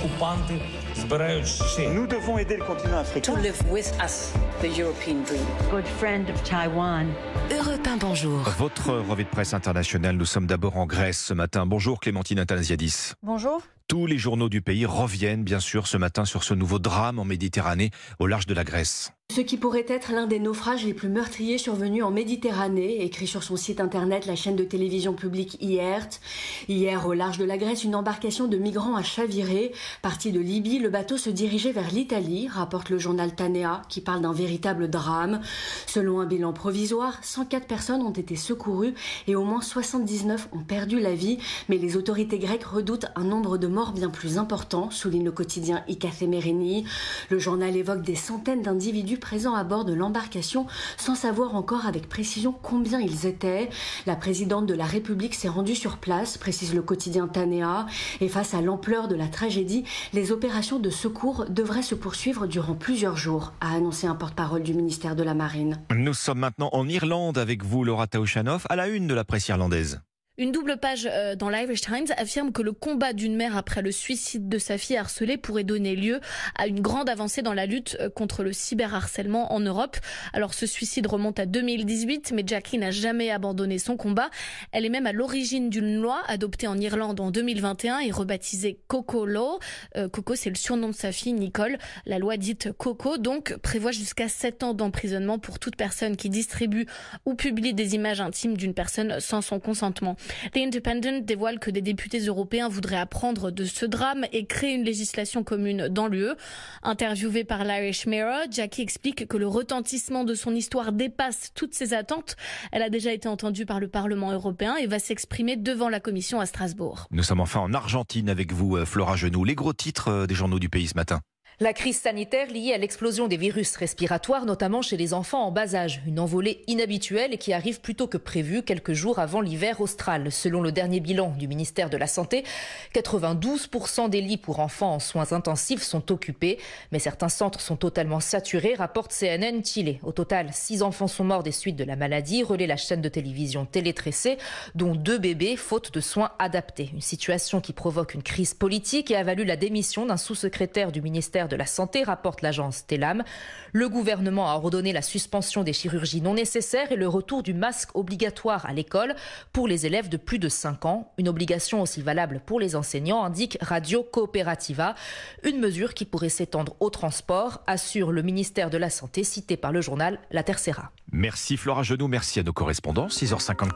окупанти збирають ще. Nous devons aider le continent africain. to live with us the European dream. good friend of Taiwan. Europe 1, bonjour. Votre revue de presse internationale, nous sommes d'abord en Grèce ce matin. Bonjour Clémentine Athanasiadis. Bonjour. Tous les journaux du pays reviennent bien sûr ce matin sur ce nouveau drame en Méditerranée au large de la Grèce. Ce qui pourrait être l'un des naufrages les plus meurtriers survenus en Méditerranée, écrit sur son site internet la chaîne de télévision publique IERT. Hier, au large de la Grèce, une embarcation de migrants a chaviré. Parti de Libye, le bateau se dirigeait vers l'Italie, rapporte le journal Tanea, qui parle d'un véritable drame. Selon un bilan provisoire, 104 personnes ont été secourues et au moins 79 ont perdu la vie. Mais les autorités grecques redoutent un nombre de morts bien plus important, souligne le quotidien Ikathemerini. Le journal évoque des centaines d'individus présents à bord de l'embarcation sans savoir encore avec précision combien ils étaient. La présidente de la République s'est rendue sur place, précise le quotidien Tanea, et face à l'ampleur de la tragédie, les opérations de secours devraient se poursuivre durant plusieurs jours, a annoncé un porte-parole du ministère de la Marine. Nous sommes maintenant en Irlande avec vous, Laura Taouchanoff, à la une de la presse irlandaise. Une double page euh, dans l'Irish Times affirme que le combat d'une mère après le suicide de sa fille harcelée pourrait donner lieu à une grande avancée dans la lutte euh, contre le cyberharcèlement en Europe. Alors ce suicide remonte à 2018, mais Jackie n'a jamais abandonné son combat. Elle est même à l'origine d'une loi adoptée en Irlande en 2021 et rebaptisée Coco Law. Euh, Coco, c'est le surnom de sa fille Nicole. La loi dite Coco, donc, prévoit jusqu'à 7 ans d'emprisonnement pour toute personne qui distribue ou publie des images intimes d'une personne sans son consentement. The Independent dévoile que des députés européens voudraient apprendre de ce drame et créer une législation commune dans l'UE. Interviewée par l'Irish Mirror, Jackie explique que le retentissement de son histoire dépasse toutes ses attentes. Elle a déjà été entendue par le Parlement européen et va s'exprimer devant la Commission à Strasbourg. Nous sommes enfin en Argentine avec vous, euh, Flora Genoux. Les gros titres euh, des journaux du pays ce matin. La crise sanitaire liée à l'explosion des virus respiratoires, notamment chez les enfants en bas âge. Une envolée inhabituelle et qui arrive plus tôt que prévu quelques jours avant l'hiver austral. Selon le dernier bilan du ministère de la Santé, 92% des lits pour enfants en soins intensifs sont occupés. Mais certains centres sont totalement saturés, rapporte CNN Chile. Au total, 6 enfants sont morts des suites de la maladie, relaie la chaîne de télévision Télétressé, dont deux bébés faute de soins adaptés. Une situation qui provoque une crise politique et a valu la démission d'un sous-secrétaire du ministère de la Santé, rapporte l'agence Telam. Le gouvernement a ordonné la suspension des chirurgies non nécessaires et le retour du masque obligatoire à l'école pour les élèves de plus de 5 ans. Une obligation aussi valable pour les enseignants, indique Radio Cooperativa. Une mesure qui pourrait s'étendre au transport, assure le ministère de la Santé cité par le journal La Tercera. Merci Flora Genoux, merci à nos correspondants. 6h50.